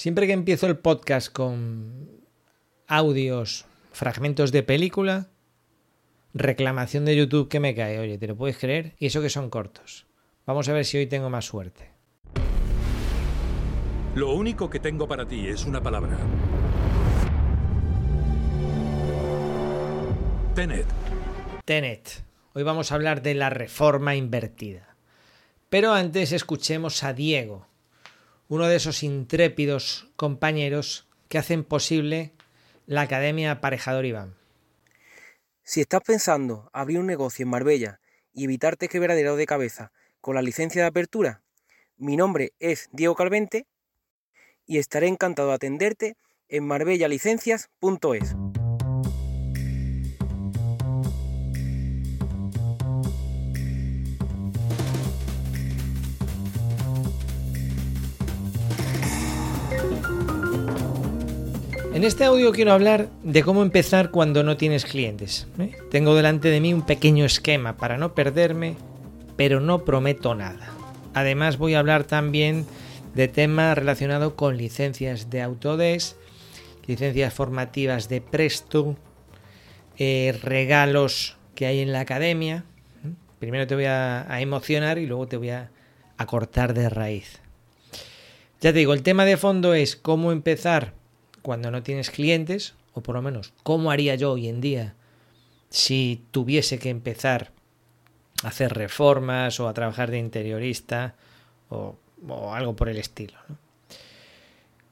Siempre que empiezo el podcast con audios, fragmentos de película, reclamación de YouTube que me cae. Oye, ¿te lo puedes creer? Y eso que son cortos. Vamos a ver si hoy tengo más suerte. Lo único que tengo para ti es una palabra. Tenet. Tenet. Hoy vamos a hablar de la reforma invertida. Pero antes escuchemos a Diego, uno de esos intrépidos compañeros que hacen posible la Academia Aparejador Iván. Si estás pensando abrir un negocio en Marbella y evitarte quebradero de cabeza con la licencia de apertura, mi nombre es Diego Calvente y estaré encantado de atenderte en marbellalicencias.es. En este audio quiero hablar de cómo empezar cuando no tienes clientes. ¿eh? Tengo delante de mí un pequeño esquema para no perderme, pero no prometo nada. Además voy a hablar también de temas relacionados con licencias de Autodesk, licencias formativas de Presto, eh, regalos que hay en la academia. ¿eh? Primero te voy a, emocionar y luego te voy a, a cortar de raíz. Ya te digo, el tema de fondo es cómo empezar cuando no tienes clientes, o por lo menos cómo haría yo hoy en día si tuviese que empezar a hacer reformas o a trabajar de interiorista o, o algo por el estilo.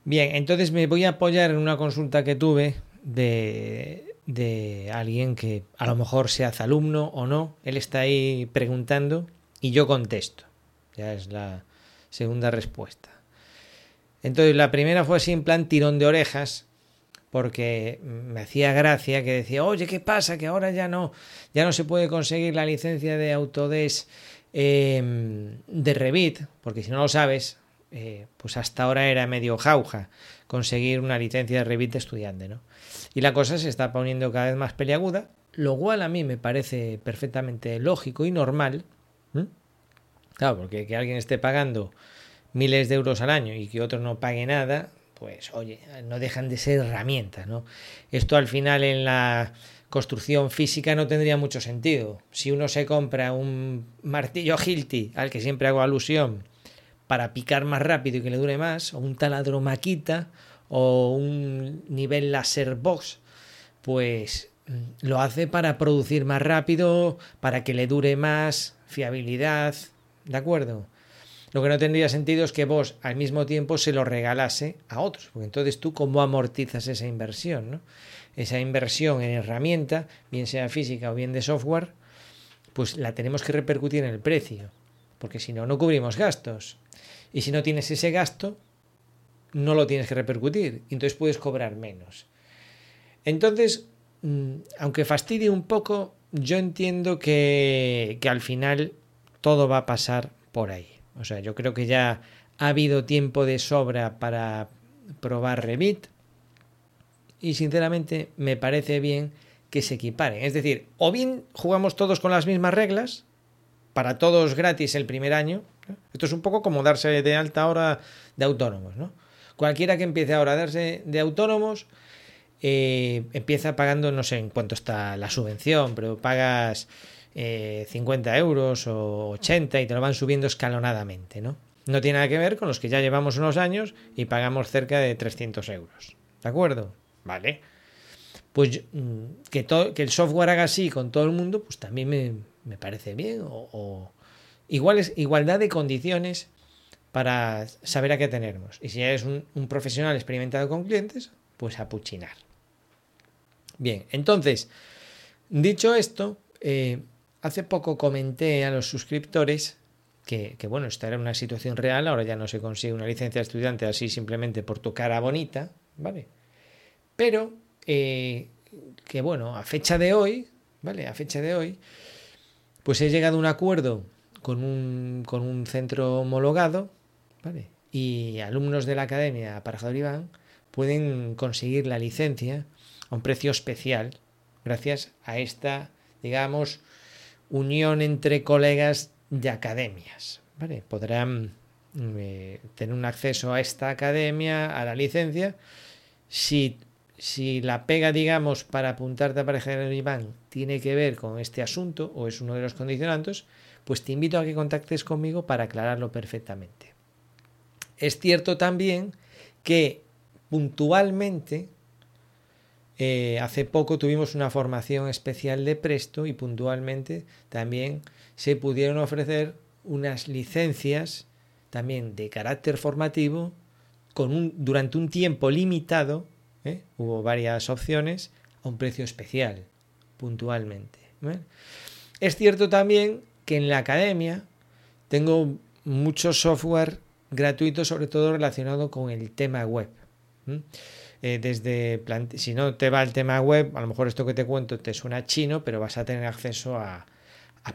Bien, entonces me voy a apoyar en una consulta que tuve de, de alguien que a lo mejor se hace alumno o no. Él está ahí preguntando y yo contesto. Ya es la segunda respuesta. Entonces la primera fue así en plan tirón de orejas, porque me hacía gracia que decía, oye, ¿qué pasa? Que ahora ya no, ya no se puede conseguir la licencia de Autodesk eh, de Revit, porque si no lo sabes, eh, pues hasta ahora era medio jauja conseguir una licencia de Revit estudiante, ¿no? Y la cosa se está poniendo cada vez más peliaguda, lo cual a mí me parece perfectamente lógico y normal. Claro, porque que alguien esté pagando miles de euros al año y que otro no pague nada, pues oye, no dejan de ser herramientas, ¿no? Esto al final en la construcción física no tendría mucho sentido. Si uno se compra un martillo Hilti, al que siempre hago alusión, para picar más rápido y que le dure más, o un taladro maquita, o un nivel laser box, pues lo hace para producir más rápido, para que le dure más, fiabilidad, ¿de acuerdo? Lo que no tendría sentido es que vos al mismo tiempo se lo regalase a otros, porque entonces tú cómo amortizas esa inversión. Esa inversión en herramienta, bien sea física o bien de software, pues la tenemos que repercutir en el precio, porque si no, no cubrimos gastos. Y si no tienes ese gasto, no lo tienes que repercutir, y entonces puedes cobrar menos. Entonces, aunque fastidie un poco, yo entiendo que al final todo va a pasar por ahí. O sea, yo creo que ya ha habido tiempo de sobra para probar Revit y sinceramente me parece bien que se equiparen. Es decir, o bien jugamos todos con las mismas reglas, para todos gratis el primer año. Esto es un poco como darse de alta ahora de autónomos, ¿no? Cualquiera que empiece ahora a darse de autónomos eh, empieza pagando, no sé en cuánto está la subvención, pero pagas eh, 50 euros o 80 y te lo van subiendo escalonadamente, ¿no? No tiene nada que ver con los que ya llevamos unos años y pagamos cerca de 300 euros. ¿De acuerdo? Vale. Pues que, que el software haga así con todo el mundo, pues también me, me parece bien. O, iguales, igualdad de condiciones para saber a qué tenernos. Y si eres un, un profesional experimentado con clientes, pues a puchinar. Bien, entonces, dicho esto, eh, hace poco comenté a los suscriptores que, bueno, esta era una situación real, ahora ya no se consigue una licencia de estudiante así simplemente por tu cara bonita, ¿vale? Pero eh, que bueno, a fecha de hoy, ¿vale? A fecha de hoy, pues he llegado a un acuerdo con un, con un centro homologado, ¿vale? Y alumnos de la academia Aparejador Iván pueden conseguir la licencia a un precio especial gracias a esta, digamos, unión entre colegas de academias. Podrán eh, tener un acceso a esta academia, a la licencia. Si, si la pega, digamos, para apuntarte a pareja de Iván tiene que ver con este asunto o es uno de los condicionantes, pues te invito a que contactes conmigo para aclararlo perfectamente. Es cierto también que puntualmente eh, hace poco tuvimos una formación especial de Presto y puntualmente también se pudieron ofrecer unas licencias también de carácter formativo con un, durante un tiempo limitado, ¿eh? hubo varias opciones, a un precio especial, puntualmente. Es cierto también que en la academia tengo mucho software gratuito, sobre todo relacionado con el tema web. Eh, desde si no te va el tema web, a lo mejor esto que te cuento te suena chino, pero vas a tener acceso a,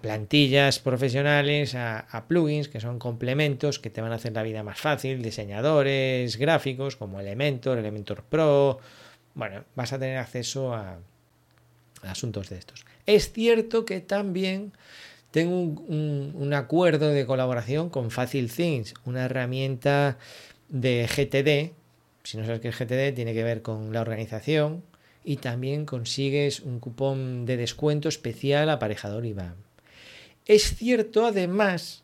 plantillas profesionales, a, plugins que son complementos que te van a hacer la vida más fácil, diseñadores gráficos como Elementor, Elementor Pro. Bueno, vas a tener acceso a asuntos de estos. Es cierto que también tengo un, acuerdo de colaboración con Facil Things, una herramienta de GTD. Si no sabes qué es GTD, tiene que ver con la organización y también consigues un cupón de descuento especial aparejador IBAN. Es cierto además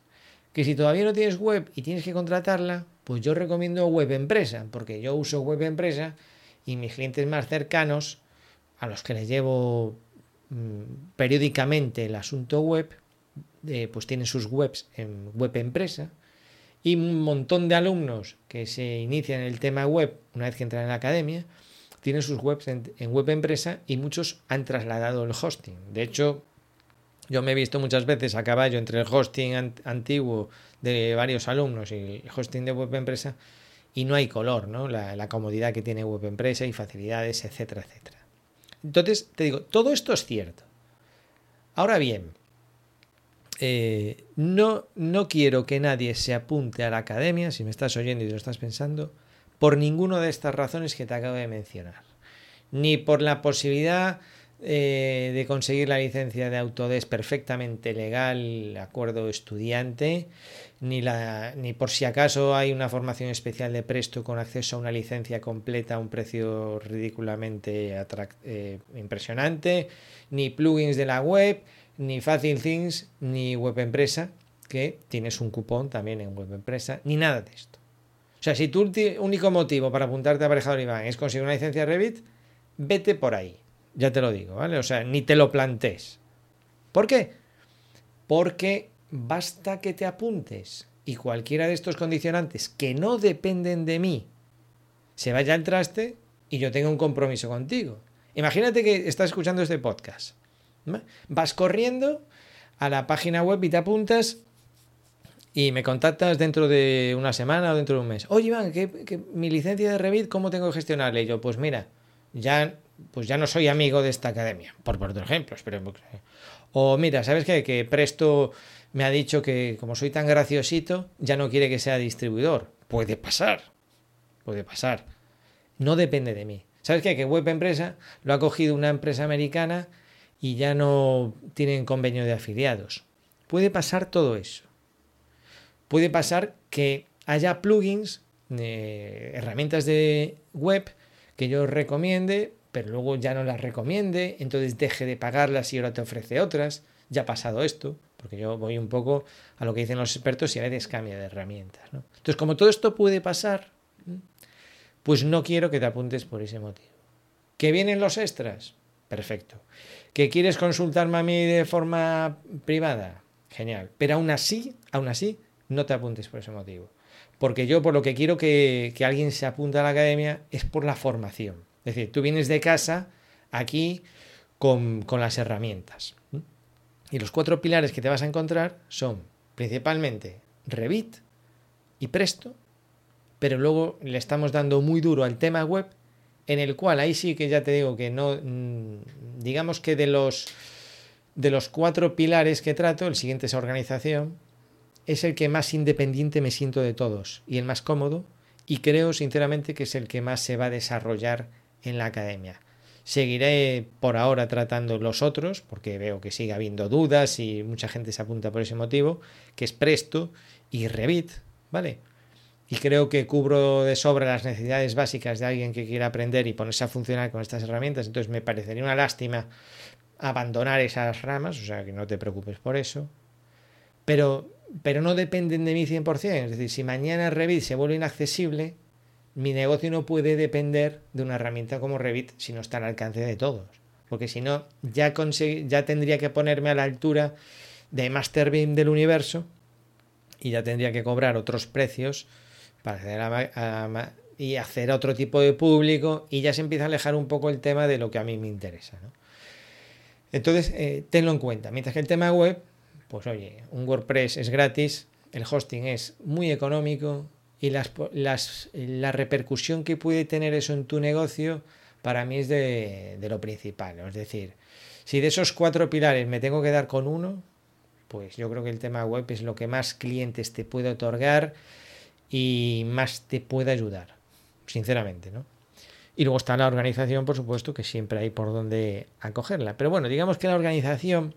que si todavía no tienes web y tienes que contratarla, pues yo recomiendo web empresa, porque yo uso web empresa y mis clientes más cercanos, a los que les llevo mm, periódicamente el asunto web, pues tienen sus webs en web empresa y un montón de alumnos que se inician en el tema web una vez que entran en la academia tienen sus webs en, web empresa y muchos han trasladado el hosting. De hecho, yo me he visto muchas veces a caballo entre el hosting antiguo de varios alumnos y el hosting de web empresa y no hay color, ¿no? La, la comodidad que tiene web empresa y facilidades, etcétera, etcétera. Entonces, te digo, todo esto es cierto. Ahora bien, eh, no, no quiero que nadie se apunte a la academia, si me estás oyendo y lo estás pensando, por ninguna de estas razones que te acabo de mencionar. Ni por la posibilidad eh, de conseguir la licencia de Autodesk perfectamente legal, acuerdo estudiante, ni, la, ni por si acaso hay una formación especial de Presto con acceso a una licencia completa a un precio ridículamente eh, impresionante, ni plugins de la web, ni Fácil Things, ni Web Empresa, que tienes un cupón también en Web Empresa, ni nada de esto. O sea, si tu único motivo para apuntarte a Aparejador Iván es conseguir una licencia Revit, vete por ahí. Ya te lo digo, ¿vale? O sea, ni te lo plantes. ¿Por qué? Porque basta que te apuntes y cualquiera de estos condicionantes que no dependen de mí se vaya al traste y yo tenga un compromiso contigo. Imagínate que estás escuchando este podcast Vas corriendo a la página web y te apuntas y me contactas dentro de una semana o dentro de un mes. Oye, Iván, ¿qué, mi licencia de Revit, ¿cómo tengo que gestionarla? Y yo, pues mira, ya, pues ya no soy amigo de esta academia, por por ejemplos. O mira, ¿sabes qué? Que Presto me ha dicho que como soy tan graciosito, ya no quiere que sea distribuidor. Puede pasar, puede pasar. No depende de mí. ¿Sabes qué? Que Web Empresa lo ha cogido una empresa americana y ya no tienen convenio de afiliados. Puede pasar todo eso. Puede pasar que haya plugins, eh, herramientas de web que yo recomiende, pero luego ya no las recomiende, entonces deje de pagarlas y ahora te ofrece otras. Ya ha pasado esto, porque yo voy un poco a lo que dicen los expertos y a veces cambia de herramientas. Entonces, como todo esto puede pasar, pues no quiero que te apuntes por ese motivo. ¿Que vienen los extras? Perfecto. ¿Que quieres consultarme a mí de forma privada? Genial. Pero aún así, aún así, no te apuntes por ese motivo. Porque yo por lo que quiero que, alguien se apunte a la academia es por la formación. Es decir, tú vienes de casa aquí con, con las herramientas. Y los cuatro pilares que te vas a encontrar son principalmente Revit y Presto, pero luego le estamos dando muy duro al tema web en el cual ahí sí que ya te digo que no, mm, digamos que de los, de los cuatro pilares que trato, el siguiente es organización, es el que más independiente me siento de todos y el más cómodo y creo sinceramente que es el que más se va a desarrollar en la academia. Seguiré por ahora tratando los otros, porque veo que sigue habiendo dudas y mucha gente se apunta por ese motivo, que es Presto y Revit, ¿vale? Y creo que cubro de sobra las necesidades básicas de alguien que quiera aprender y ponerse a funcionar con estas herramientas. Entonces me parecería una lástima abandonar esas ramas, o sea que no te preocupes por eso. Pero, pero no dependen de mí 100%. Es decir, si mañana Revit se vuelve inaccesible, mi negocio no puede depender de una herramienta como Revit si no está al alcance de todos. Porque si no, ya, ya tendría que ponerme a la altura de Masterbeam del universo y ya tendría que cobrar otros precios hacer y hacer otro tipo de público y ya se empieza a alejar un poco el tema de lo que a mí me interesa. Entonces, eh, tenlo en cuenta. Mientras que el tema web, pues oye, un WordPress es gratis, el hosting es muy económico y las, la repercusión que puede tener eso en tu negocio para mí es de, de lo principal. Es decir, si de esos cuatro pilares me tengo que dar con uno, pues yo creo que el tema web es lo que más clientes te puede otorgar y más te puede ayudar, sinceramente, ¿no? Y luego está la organización, por supuesto, que siempre hay por donde acogerla. Pero bueno, digamos que la organización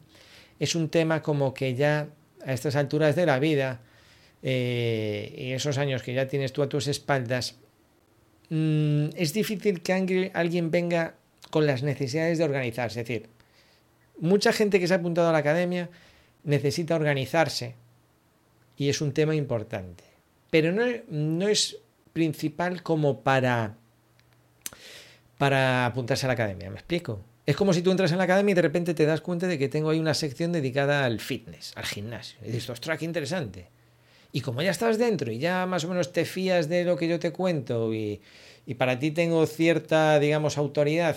es un tema como que ya a estas alturas de la vida eh, y esos años que ya tienes tú a tus espaldas, mm, es difícil que alguien venga con las necesidades de organizarse. Es decir, mucha gente que se ha apuntado a la academia necesita organizarse y es un tema importante pero no, es principal como para, para apuntarse a la academia, ¿me explico? Es como si tú entras en la academia y de repente te das cuenta de que tengo ahí una sección dedicada al fitness, al gimnasio. Y dices, ostras, qué interesante. Y como ya estás dentro y ya más o menos te fías de lo que yo te cuento y, para ti tengo cierta, digamos, autoridad,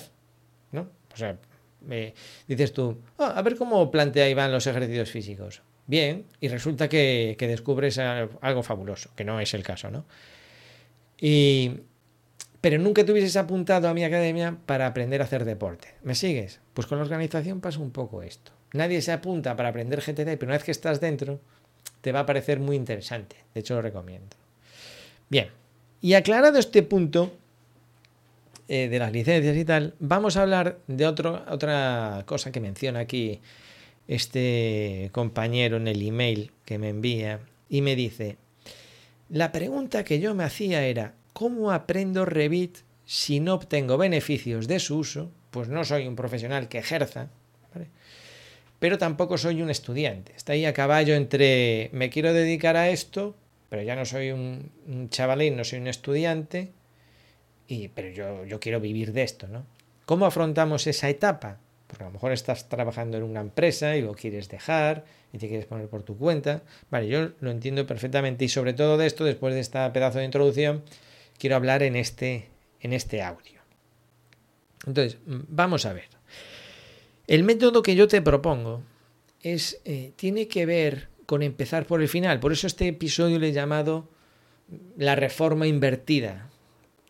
¿no? O sea, me, dices tú, ah, a ver cómo plantea Iván los ejercicios físicos bien y resulta que, descubres algo fabuloso, que no es el caso, ¿no? Y, pero nunca te hubieses apuntado a mi academia para aprender a hacer deporte. ¿Me sigues? Pues con la organización pasa un poco esto. Nadie se apunta para aprender GTD, pero una vez que estás dentro, te va a parecer muy interesante. De hecho, lo recomiendo. Bien, y aclarado este punto eh, de las licencias y tal, vamos a hablar de otro, otra cosa que menciona aquí este compañero en el email que me envía y me dice, la pregunta que yo me hacía era, ¿cómo aprendo Revit si no obtengo beneficios de su uso? Pues no soy un profesional que ejerza, pero tampoco soy un estudiante. Está ahí a caballo entre me quiero dedicar a esto, pero ya no soy un, chavalín, no soy un estudiante, y, pero yo, yo quiero vivir de esto, ¿no? ¿Cómo afrontamos esa etapa? Porque a lo mejor estás trabajando en una empresa y lo quieres dejar y te quieres poner por tu cuenta. Vale, yo lo entiendo perfectamente y sobre todo de esto, después de esta pedazo de introducción, quiero hablar en este, en este audio. Entonces, vamos a ver. El método que yo te propongo es, eh, tiene que ver con empezar por el final. Por eso este episodio le he llamado la reforma invertida.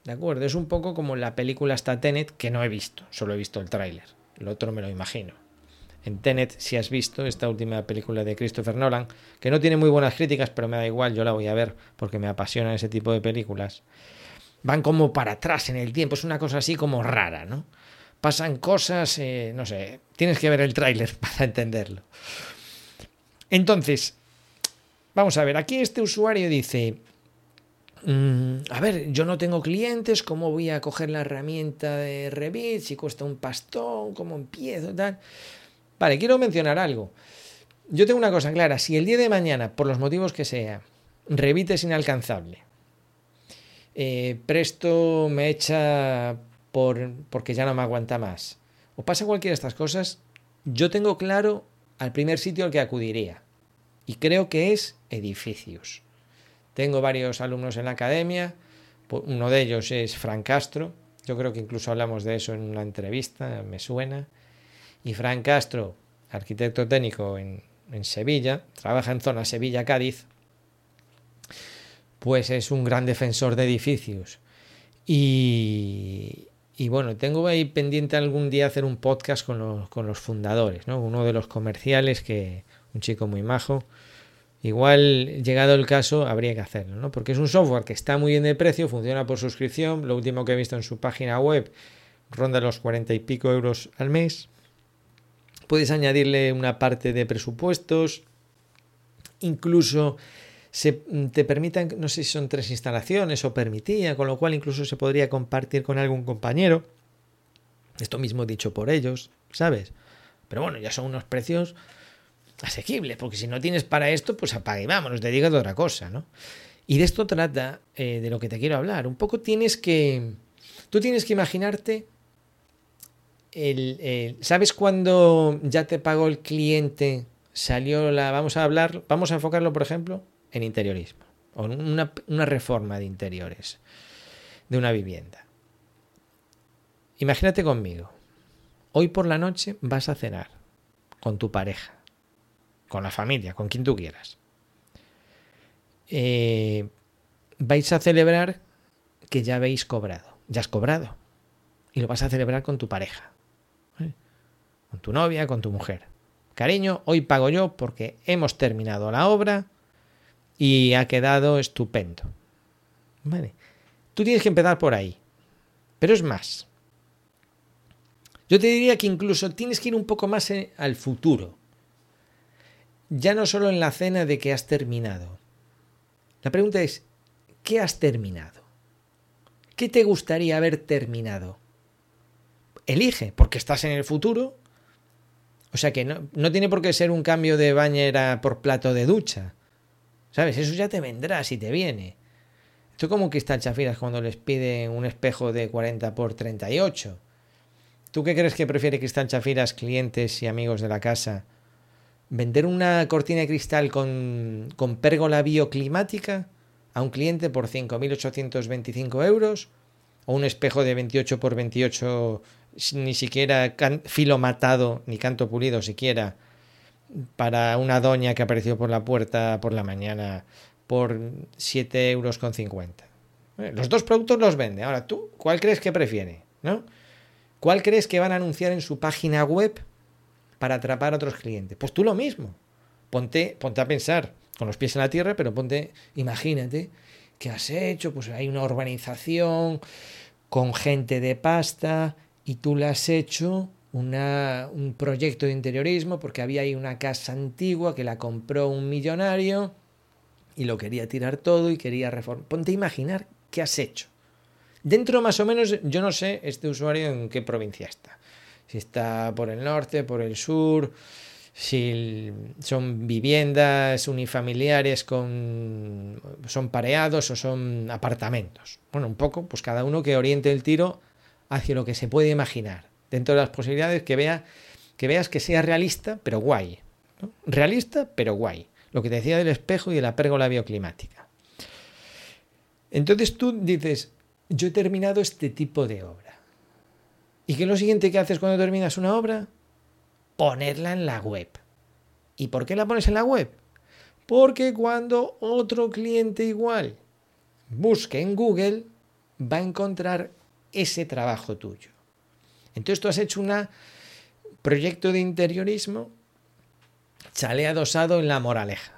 ¿De acuerdo? Es un poco como la película hasta Tenet, que no he visto, solo he visto el tráiler. El otro me lo imagino. En Tenet, si has visto esta última película de Christopher Nolan, que no tiene muy buenas críticas, pero me da igual, yo la voy a ver porque me apasionan ese tipo de películas. Van como para atrás en el tiempo, es una cosa así como rara, ¿no? Pasan cosas, eh, no sé, tienes que ver el tráiler para entenderlo. Entonces, vamos a ver, aquí este usuario dice, Mm, a ver, yo no tengo clientes, ¿cómo voy a coger la herramienta de Revit? Si cuesta un pastón, ¿cómo empiezo? Tal? Vale, quiero mencionar algo. Yo tengo una cosa clara, si el día de mañana, por los motivos que sea, Revit es inalcanzable, eh, Presto me echa por, porque ya no me aguanta más, o pasa cualquiera de estas cosas, yo tengo claro al primer sitio al que acudiría. Y creo que es edificios. Tengo varios alumnos en la academia, uno de ellos es Fran Castro, yo creo que incluso hablamos de eso en una entrevista, me suena. Y Fran Castro, arquitecto técnico en, Sevilla, trabaja en zona Sevilla-Cádiz, pues es un gran defensor de edificios. Y, bueno, tengo ahí pendiente algún día hacer un podcast con los, con los fundadores, ¿no? Uno de los comerciales, que un chico muy majo, Igual, llegado el caso, habría que hacerlo, ¿no? Porque es un software que está muy bien de precio, funciona por suscripción. Lo último que he visto en su página web ronda los cuarenta y pico euros al mes. Puedes añadirle una parte de presupuestos. Incluso se, mm, te permitan, no sé si son tres instalaciones o permitía, con lo cual incluso se podría compartir con algún compañero. Esto mismo dicho por ellos, ¿sabes? Pero bueno, ya son unos precios asequibles, porque si no tienes para esto, pues apague y vámonos, te digo de otra cosa, ¿no? Y de esto trata eh, de lo que te quiero hablar. Un poco tienes que. Tú tienes que imaginarte. El, ¿Sabes cuando ya te pagó el cliente? Salió la. Vamos a hablar. Vamos a enfocarlo, por ejemplo, en interiorismo o en una, una reforma de interiores de una vivienda. Imagínate conmigo, hoy por la noche vas a cenar con tu pareja, con la familia, con quien tú quieras. Eh, vais a celebrar que ya habéis cobrado, ya has cobrado, y lo vas a celebrar con tu pareja, con tu novia, con tu mujer. Cariño, hoy pago yo porque hemos terminado la obra y ha quedado estupendo. Vale. Tú tienes que empezar por ahí. Pero es más. Yo te diría que incluso tienes que ir un poco más eh, al futuro. Ya no solo en la cena de que has terminado. La pregunta es, ¿qué has terminado? ¿Qué te gustaría haber terminado? Elige, porque estás en el futuro. O sea que no, no tiene por qué ser un cambio de bañera por plato de ducha. ¿Sabes? Eso ya te vendrá si te viene. Esto como que están chafiras cuando les piden un espejo de 40 por 38. ¿Tú qué crees que prefiere Cristal Chafiras, clientes y amigos de la casa? ¿Vender una cortina de cristal con, con pérgola bioclimática a un cliente por 5.825 euros? ¿O un espejo de 28 por 28 ni siquiera filo matado ni canto pulido siquiera para una doña que apareció por la puerta por la mañana por 7 euros con 50. Eh, los dos productos los vende. Ahora, ¿tú cuál crees que prefiere? ¿No? ¿Cuál crees que van a anunciar en su página web para atrapar a otros clientes? Pues tú lo mismo. Ponte, ponte a pensar con los pies en la tierra, pero ponte, imagínate que has hecho, pues hay una urbanización con gente de pasta y tú la has hecho un proyecto de interiorismo porque había ahí una casa antigua que la compró un millonario y lo quería tirar todo y quería reformar. Ponte a imaginar qué has hecho. Dentro más o menos, yo no sé este usuario en qué provincia está. Si está por el norte, por el sur, si son viviendas unifamiliares con son pareados o son apartamentos. Bueno, un poco, pues cada uno que oriente el tiro hacia lo que se puede imaginar dentro de las posibilidades, que, vea, que veas que sea realista, pero guay. Realista, pero guay. Lo que te decía del espejo y de la pérgola bioclimática. Entonces tú dices, yo he terminado este tipo de obra. ¿Y qué es lo siguiente que haces cuando terminas una obra? Ponerla en la web. ¿Y por qué la pones en la web? Porque cuando otro cliente igual busque en Google, va a encontrar ese trabajo tuyo. Entonces tú has hecho un proyecto de interiorismo chale adosado en la moraleja.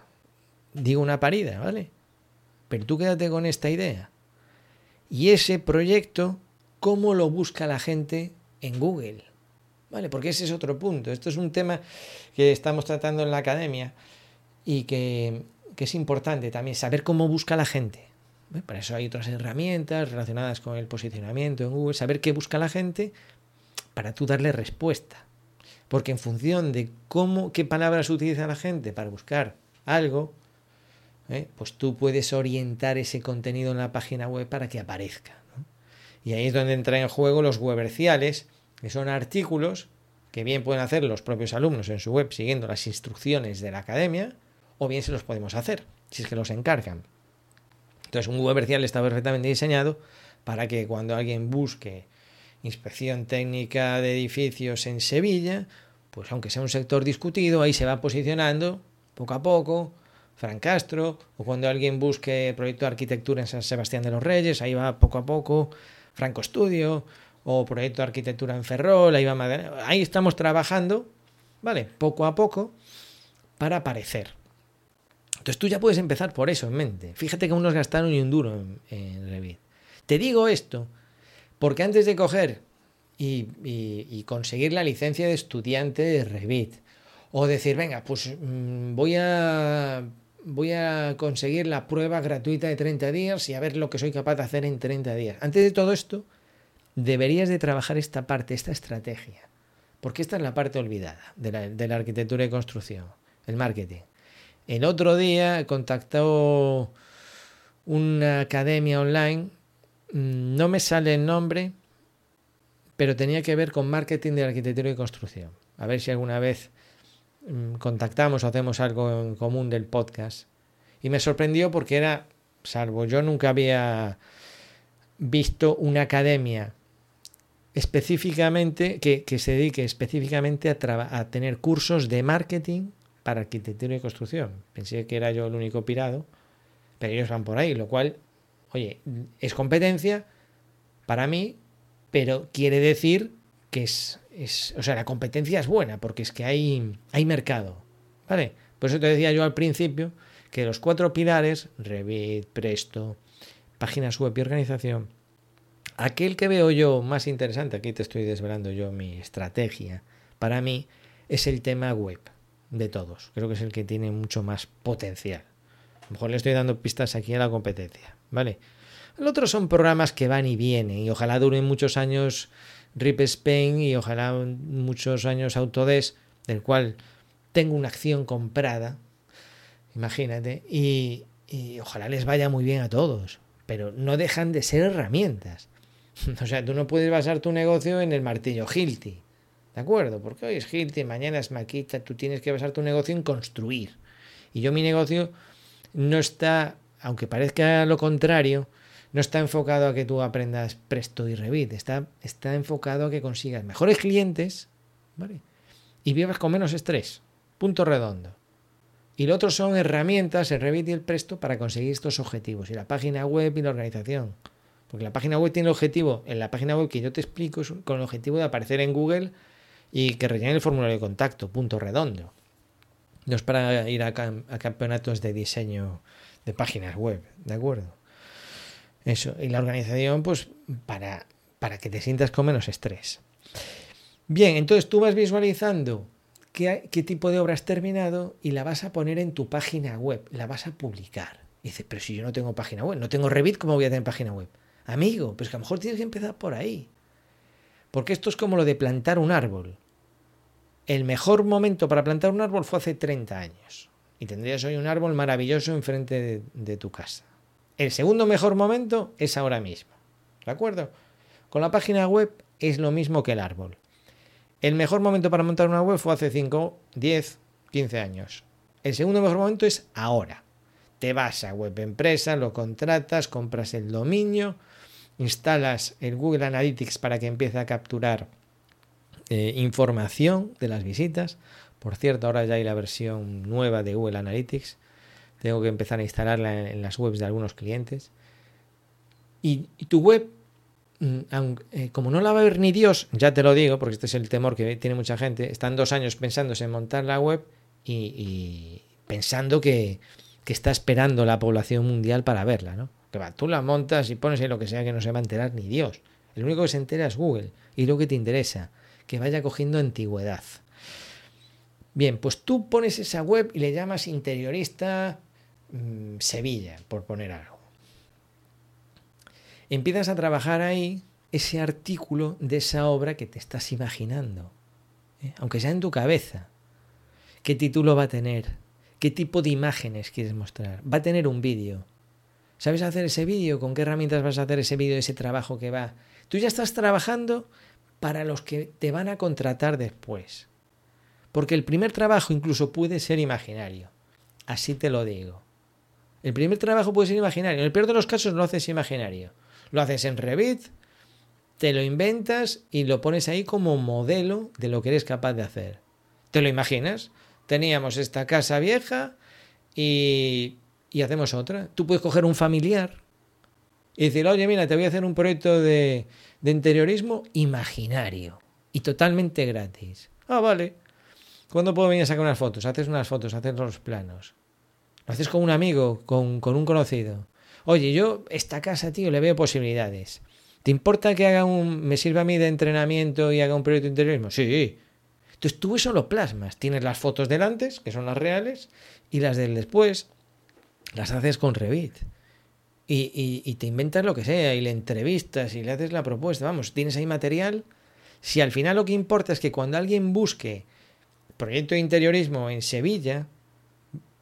Digo una parida, ¿vale? Pero tú quédate con esta idea. Y ese proyecto, ¿cómo lo busca la gente en Google? ¿Vale? Porque ese es otro punto. Esto es un tema que estamos tratando en la academia y que, es importante también saber cómo busca la gente. Para eso hay otras herramientas relacionadas con el posicionamiento en Google, saber qué busca la gente para tú darle respuesta. Porque en función de cómo, qué palabras utiliza la gente para buscar algo, ¿eh? pues tú puedes orientar ese contenido en la página web para que aparezca. Y ahí es donde entran en juego los weberciales, que son artículos que bien pueden hacer los propios alumnos en su web siguiendo las instrucciones de la academia, o bien se los podemos hacer, si es que los encargan. Entonces un webercial está perfectamente diseñado para que cuando alguien busque inspección técnica de edificios en Sevilla, pues aunque sea un sector discutido, ahí se va posicionando poco a poco. Fran Castro, o cuando alguien busque proyecto de arquitectura en San Sebastián de los Reyes, ahí va poco a poco. Franco Estudio, o proyecto de arquitectura en Ferrol, ahí Ahí estamos trabajando, ¿vale? Poco a poco, para aparecer. Entonces tú ya puedes empezar por eso en mente. Fíjate que unos gastaron ni un duro en, Revit. Te digo esto porque antes de coger y, conseguir la licencia de estudiante de Revit, o decir, venga, pues mm, voy a voy a conseguir la prueba gratuita de 30 días y a ver lo que soy capaz de hacer en 30 días. Antes de todo esto, deberías de trabajar esta parte, esta estrategia, porque esta es la parte olvidada de la, arquitectura y construcción, el marketing. El otro día contactó una academia online, mm, no me sale el nombre, pero tenía que ver con marketing de arquitectura y construcción. A ver si alguna vez contactamos o hacemos algo en común del podcast. Y me sorprendió porque era, salvo yo nunca había visto una academia específicamente que, que se dedique específicamente a, a tener cursos de marketing para arquitectura y construcción. Pensé que era yo el único pirado, pero ellos van por ahí, lo cual, oye, es competencia para mí, pero quiere decir que es, es, o sea, la competencia es buena, porque es que hay, hay mercado, ¿vale? Por eso te decía yo al principio que los cuatro pilares, Revit, Presto, páginas web y organización, aquel que veo yo más interesante, aquí te estoy desvelando yo mi estrategia, para mí es el tema web de todos. Creo que es el que tiene mucho más potencial. A lo mejor le estoy dando pistas aquí a la competencia, ¿vale? El otro son programas que van y vienen y ojalá duren muchos años Rip Spain y ojalá muchos años Autodesk, del cual tengo una acción comprada, imagínate, y, ojalá les vaya muy bien a todos, pero no dejan de ser herramientas. O sea, tú no puedes basar tu negocio en el martillo Hilti. ¿De acuerdo? Porque hoy es Hilti, mañana es Maquita, tú tienes que basar tu negocio en construir. Y yo mi negocio no está, aunque parezca lo contrario, no está enfocado a que tú aprendas Presto y Revit, está, está enfocado a que consigas mejores clientes, ¿vale? Y vivas con menos estrés. Punto redondo. Y lo otro son herramientas, el Revit y el Presto, para conseguir estos objetivos. Y la página web y la organización. Porque la página web tiene el objetivo, en la página web que yo te explico, es con el objetivo de aparecer en Google y que rellene el formulario de contacto, punto redondo. No es para ir a campeonatos de diseño de páginas web, ¿de acuerdo? Eso, y la organización, pues para, para que te sientas con menos estrés. Bien, entonces tú vas visualizando qué, qué tipo de obra has terminado y la vas a poner en tu página web, la vas a publicar. Y dices, pero si yo no tengo página web, no tengo Revit, ¿cómo voy a tener página web? Amigo, pues que a lo mejor tienes que empezar por ahí. Porque esto es como lo de plantar un árbol. El mejor momento para plantar un árbol fue hace 30 años. Y tendrías hoy un árbol maravilloso enfrente de, de tu casa. El segundo mejor momento es ahora mismo. ¿De acuerdo? Con la página web es lo mismo que el árbol. El mejor momento para montar una web fue hace 5, 10, 15 años. El segundo mejor momento es ahora. Te vas a Web Empresa, lo contratas, compras el dominio, instalas el Google Analytics para que empiece a capturar eh, información de las visitas. Por cierto, ahora ya hay la versión nueva de Google Analytics. Tengo que empezar a instalarla en, las webs de algunos clientes. Y, tu web, mm, eh, como no la va a ver ni Dios, ya te lo digo, porque este es el temor que tiene mucha gente, están dos años pensándose en montar la web y, y pensando que, que está esperando la población mundial para verla, ¿no? Que va, tú la montas y pones ahí lo que sea que no se va a enterar ni Dios. El único que se entera es Google y lo que te interesa, que vaya cogiendo antigüedad. Bien, pues tú pones esa web y le llamas interiorista mmm, Sevilla, por poner algo. Empiezas a trabajar ahí ese artículo de esa obra que te estás imaginando, ¿eh? aunque sea en tu cabeza. ¿Qué título va a tener? ¿Qué tipo de imágenes quieres mostrar? ¿Va a tener un vídeo? ¿Sabes hacer ese vídeo? ¿Con qué herramientas vas a hacer ese vídeo, ese trabajo que va? Tú ya estás trabajando para los que te van a contratar después. Porque el primer trabajo incluso puede ser imaginario. Así te lo digo. El primer trabajo puede ser imaginario. En el peor de los casos lo haces imaginario. Lo haces en Revit, te lo inventas y lo pones ahí como modelo de lo que eres capaz de hacer. ¿Te lo imaginas? Teníamos esta casa vieja y y hacemos otra. Tú puedes coger un familiar y decir, oye, mira, te voy a hacer un proyecto de, de interiorismo imaginario y totalmente gratis. Ah, vale. ¿Cuándo puedo venir a sacar unas fotos? Haces unas fotos, haces los planos. Lo haces con un amigo, con, con un conocido. Oye, yo, esta casa, tío, le veo posibilidades. ¿Te importa que haga un. me sirva a mí de entrenamiento y haga un proyecto de interiorismo? Sí. Entonces tú eso lo plasmas. Tienes las fotos del antes, que son las reales, y las del después. las haces con Revit. Y, y, te inventas lo que sea, y le entrevistas y le haces la propuesta. Vamos, tienes ahí material. Si al final lo que importa es que cuando alguien busque proyecto de interiorismo en Sevilla,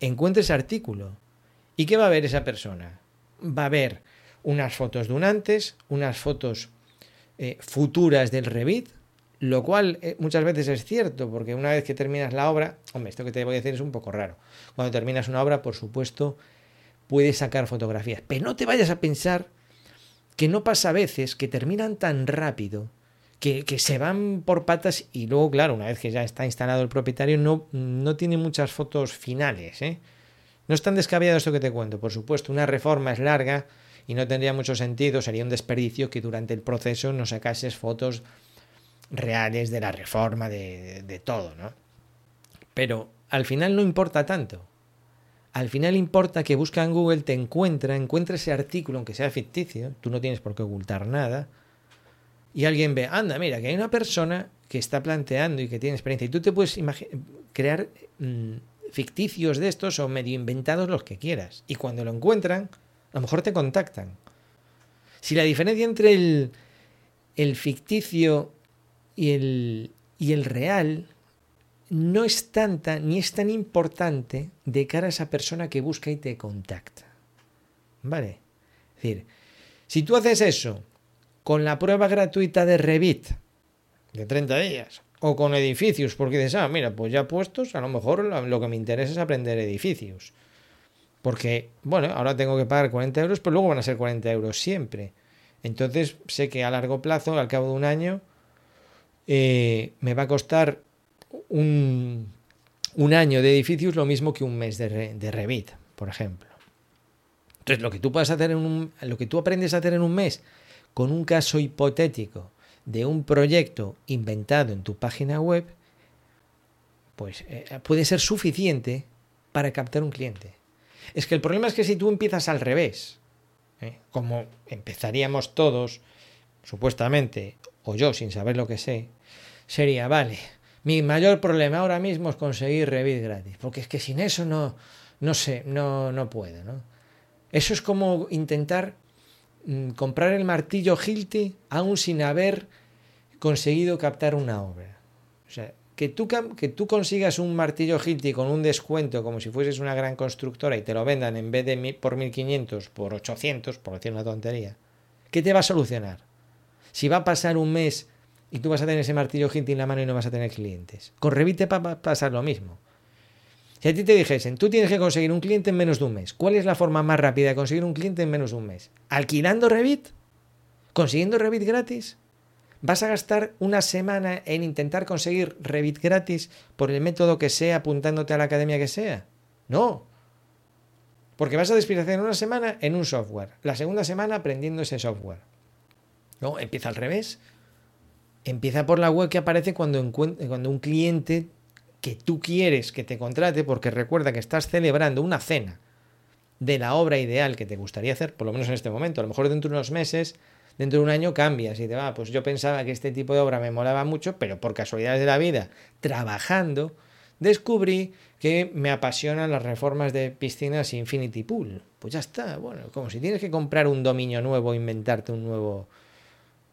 encuentre ese artículo. ¿Y qué va a ver esa persona? Va a ver unas fotos de un antes, unas fotos eh, futuras del Revit, lo cual eh, muchas veces es cierto, porque una vez que terminas la obra, hombre, esto que te voy a decir es un poco raro. Cuando terminas una obra, por supuesto, puedes sacar fotografías. Pero no te vayas a pensar que no pasa a veces que terminan tan rápido que, se van por patas y luego, claro, una vez que ya está instalado el propietario, no, no tiene muchas fotos finales. ¿eh? No es tan descabellado esto que te cuento. Por supuesto, una reforma es larga y no tendría mucho sentido, sería un desperdicio que durante el proceso no sacases fotos reales de la reforma, de, de todo, ¿no? Pero al final no importa tanto al final importa que busca en Google, te encuentra, encuentra ese artículo, aunque sea ficticio, tú no tienes por qué ocultar nada, y alguien ve, anda, mira, que hay una persona que está planteando y que tiene experiencia, y tú te puedes crear mm, ficticios de estos o medio inventados los que quieras, y cuando lo encuentran, a lo mejor te contactan. Si la diferencia entre el, el ficticio y el, y el real no es tanta ni es tan importante de cara a esa persona que busca y te contacta. ¿Vale? Es decir, si tú haces eso con la prueba gratuita de Revit de 30 días o con edificios, porque dices, ah, mira, pues ya puestos, a lo mejor lo que me interesa es aprender edificios. Porque, bueno, ahora tengo que pagar 40 euros, pero luego van a ser 40 euros siempre. Entonces sé que a largo plazo, al cabo de un año, eh, me va a costar un, año de edificios lo mismo que un mes de, Revit, por ejemplo. Entonces, lo que tú puedes hacer en un, lo que tú aprendes a hacer en un mes con un caso hipotético de un proyecto inventado en tu página web, pues eh, puede ser suficiente para captar un cliente. Es que el problema es que si tú empiezas al revés, ¿eh? como empezaríamos todos, supuestamente, o yo sin saber lo que sé, sería, vale, mi mayor problema ahora mismo es conseguir Revit gratis, porque es que sin eso no, no sé, no, no puedo. ¿no? Eso es como intentar comprar el martillo Hilti aún sin haber conseguido captar una obra. O sea, que tú, que tú consigas un martillo Hilti con un descuento como si fueses una gran constructora y te lo vendan en vez de por 1500 por 800, por decir una tontería, ¿qué te va a solucionar? Si va a pasar un mes y tú vas a tener ese martillo Hilti en la mano y no vas a tener clientes. Con Revit va a pasar lo mismo. Si a ti te dijesen, tú tienes que conseguir un cliente en menos de un mes, ¿cuál es la forma más rápida de conseguir un cliente en menos de un mes? ¿Alquilando Revit? ¿Consiguiendo Revit gratis? ¿Vas a gastar una semana en intentar conseguir Revit gratis por el método que sea, apuntándote a la academia que sea? No. Porque vas a desperdiciar una semana en un software, la segunda semana aprendiendo ese software. No, empieza al revés. Empieza por la web que aparece cuando, cuando un cliente que tú quieres que te contrate, porque recuerda que estás celebrando una cena de la obra ideal que te gustaría hacer, por lo menos en este momento. A lo mejor dentro de unos meses, dentro de un año cambias y te va, pues yo pensaba que este tipo de obra me molaba mucho, pero por casualidades de la vida, trabajando, descubrí que me apasionan las reformas de piscinas Infinity Pool. Pues ya está, bueno, como si tienes que comprar un dominio nuevo, inventarte un nuevo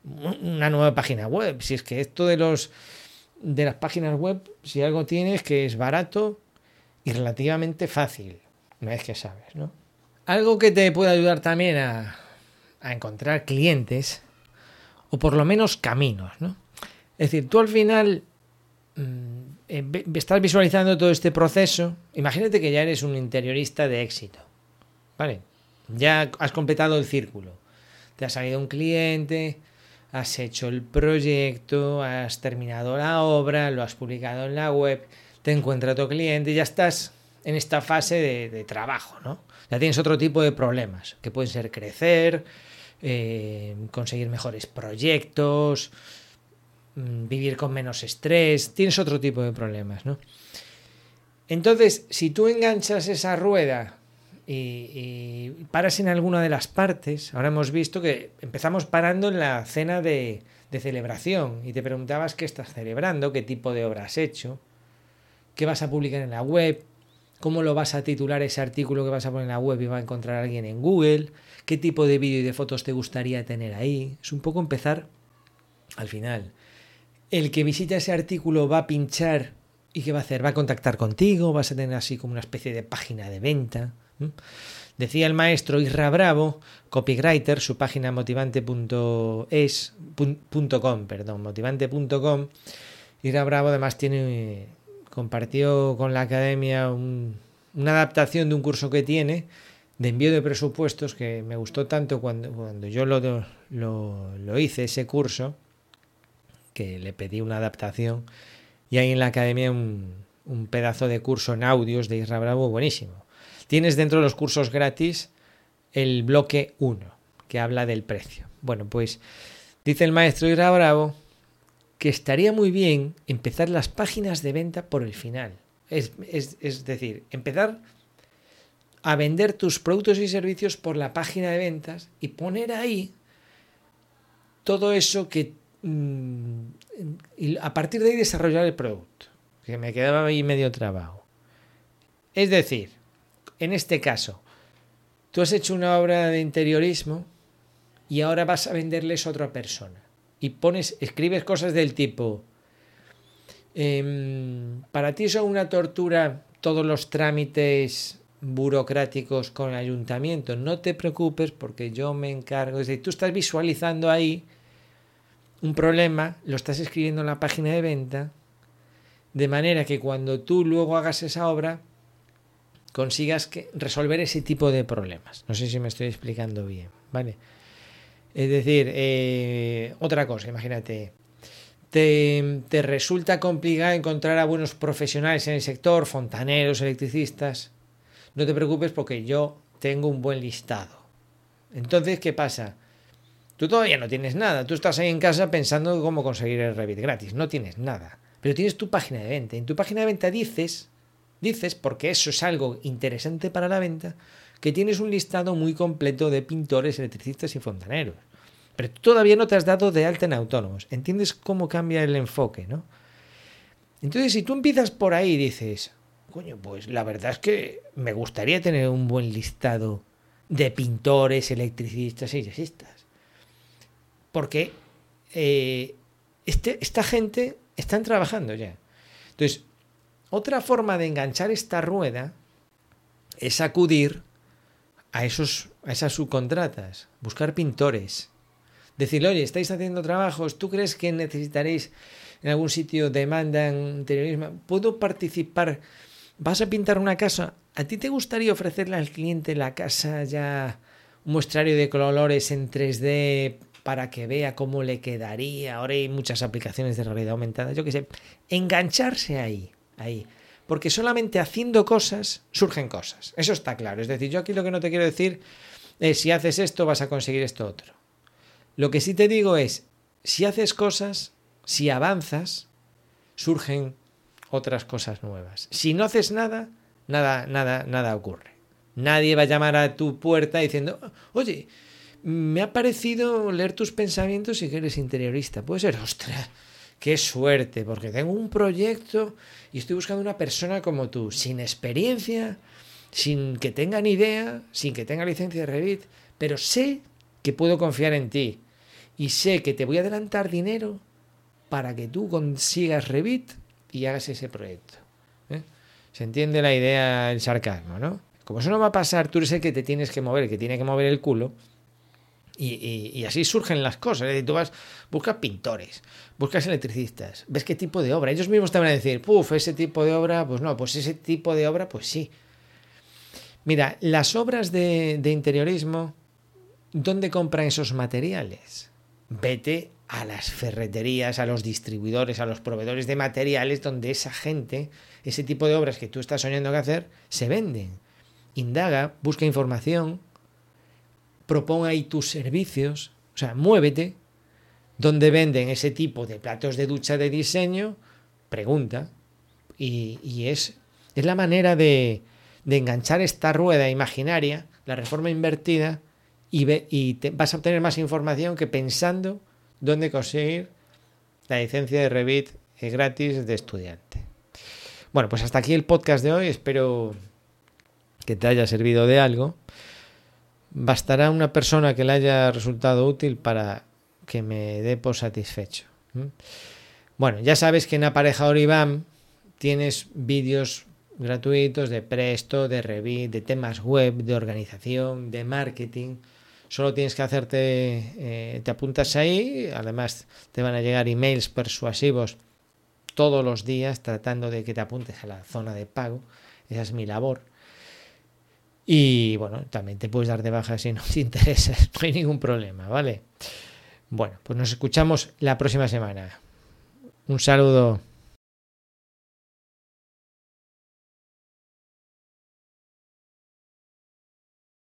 una nueva página web. Si es que esto de los de las páginas web, si algo tiene es que es barato y relativamente fácil, una vez que sabes, ¿no? Algo que te puede ayudar también a, a encontrar clientes, o por lo menos caminos, ¿no? Es decir, tú al final mm, eh, estás visualizando todo este proceso. Imagínate que ya eres un interiorista de éxito. ¿Vale? Ya has completado el círculo. Te ha salido un cliente, has hecho el proyecto, has terminado la obra, lo has publicado en la web, te encuentra tu cliente y ya estás en esta fase de, trabajo, ¿no? Ya tienes otro tipo de problemas, que pueden ser crecer, eh, conseguir mejores proyectos, mm, vivir con menos estrés, tienes otro tipo de problemas, ¿no? Entonces, si tú enganchas esa rueda y, paras en alguna de las partes. Ahora hemos visto que empezamos parando en la cena de, celebración y te preguntabas qué estás celebrando, qué tipo de obra has hecho, qué vas a publicar en la web, cómo lo vas a titular ese artículo que vas a poner en la web y va a encontrar alguien en Google, qué tipo de vídeo y de fotos te gustaría tener ahí. Es un poco empezar al final. El que visita ese artículo va a pinchar y qué va a hacer? Va a contactar contigo, vas a tener así como una especie de página de venta. Decía el maestro Isra Bravo, copywriter, su página motivante.es.com, perdón, motivante.com. Isra Bravo además tiene compartió con la academia una adaptación de un curso que tiene de envío de presupuestos que me gustó tanto cuando, yo lo, lo, hice, ese curso, que le pedí una adaptación y hay en la academia un, un pedazo de curso en audios de Isra Bravo buenísimo. Tienes dentro de los cursos gratis el bloque 1, que habla del precio. Bueno, pues dice el maestro Isra Bravo que estaría muy bien empezar las páginas de venta por el final. Es, decir, empezar a vender tus productos y servicios por la página de ventas y poner ahí todo eso que... Mm, a partir de ahí desarrollar el producto. Que me quedaba ahí medio trabajo. Es decir, en este caso, tú has hecho una obra de interiorismo y ahora vas a venderles a otra persona. Y pones, escribes cosas del tipo, em, para ti son una tortura todos los trámites burocráticos con el ayuntamiento, no te preocupes porque yo me encargo, es decir, tú estás visualizando ahí un problema, lo estás escribiendo en la página de venta, de manera que cuando tú luego hagas esa obra, consigas resolver ese tipo de problemas. No sé si me estoy explicando bien, ¿vale? Es decir, eh, otra cosa, imagínate, te, te, resulta complicado encontrar a buenos profesionales en el sector, fontaneros, electricistas. No te preocupes porque yo tengo un buen listado. Entonces, ¿qué pasa? Tú todavía no tienes nada. Tú estás ahí en casa pensando cómo conseguir el Revit gratis. No tienes nada. Pero tienes tu página de venta. En tu página de venta dices, dices, porque eso es algo interesante para la venta, que tienes un listado muy completo de pintores, electricistas y fontaneros. Pero tú todavía no te has dado de alta en autónomos. ¿Entiendes cómo cambia el enfoque, no? Entonces, si tú empiezas por ahí y dices, coño, pues la verdad es que me gustaría tener un buen listado de pintores, electricistas y jazzistas. Porque eh, este, esta gente están trabajando ya. Entonces, otra forma de enganchar esta rueda es acudir a, esos, a esas subcontratas, buscar pintores, decirle, oye, estáis haciendo trabajos, ¿tú crees que necesitaréis en algún sitio demanda en interiorismo? ¿Puedo participar? ¿Vas a pintar una casa? ¿A ti te gustaría ofrecerle al cliente la casa ya un muestrario de colores en 3D para que vea cómo le quedaría? Ahora hay muchas aplicaciones de realidad aumentada, yo qué sé, engancharse ahí, ahí porque solamente haciendo cosas surgen cosas. Eso está claro. Es decir, yo aquí lo que no te quiero decir es si haces esto vas a conseguir esto otro. Lo que sí te digo es, si haces cosas, si avanzas, surgen otras cosas nuevas. Si no haces nada, nada, nada, nada ocurre. Nadie va a llamar a tu puerta diciendo, oye, me ha parecido leer tus pensamientos y que eres interiorista. Puede ser, ostras, qué suerte, porque tengo un proyecto y estoy buscando una persona como tú, sin experiencia, sin que tenga ni idea, sin que tenga licencia de Revit, pero sé que puedo confiar en ti y sé que te voy a adelantar dinero para que tú consigas Revit y hagas ese proyecto. ¿eh? Se entiende la idea, el sarcasmo, ¿no? Como eso no va a pasar, tú eres el que te tienes que mover, el que tiene que mover el culo, y, así surgen las cosas. tú vas, buscas pintores, buscas electricistas, ves qué tipo de obra. Ellos mismos te van a decir, puf, ese tipo de obra, pues no, pues ese tipo de obra, pues sí. Mira, las obras de, de interiorismo, ¿dónde compran esos materiales? Vete a las ferreterías, a los distribuidores, a los proveedores de materiales donde esa gente, ese tipo de obras que tú estás soñando que hacer, se venden. Indaga, busca información, propon ahí tus servicios, o sea, muévete, donde venden ese tipo de platos de ducha de diseño, pregunta, y, es, es la manera de, enganchar esta rueda imaginaria, la reforma invertida, y, ve, y te, vas a obtener más información que pensando dónde conseguir la licencia de Revit gratis de estudiante. Bueno, pues hasta aquí el podcast de hoy. Espero que te haya servido de algo, bastará una persona que le haya resultado útil para que me dé por satisfecho. Bueno, ya sabes que en Aparejador IBAM tienes vídeos gratuitos de Presto, de Revit, de temas web, de organización, de marketing. Solo tienes que hacerte, eh, te apuntas ahí, además te van a llegar emails persuasivos todos los días tratando de que te apuntes a la zona de pago. Esa es mi labor. Y bueno, también te puedes dar de baja si no te interesa, no hay ningún problema, ¿vale? Bueno, pues nos escuchamos la próxima semana. Un saludo.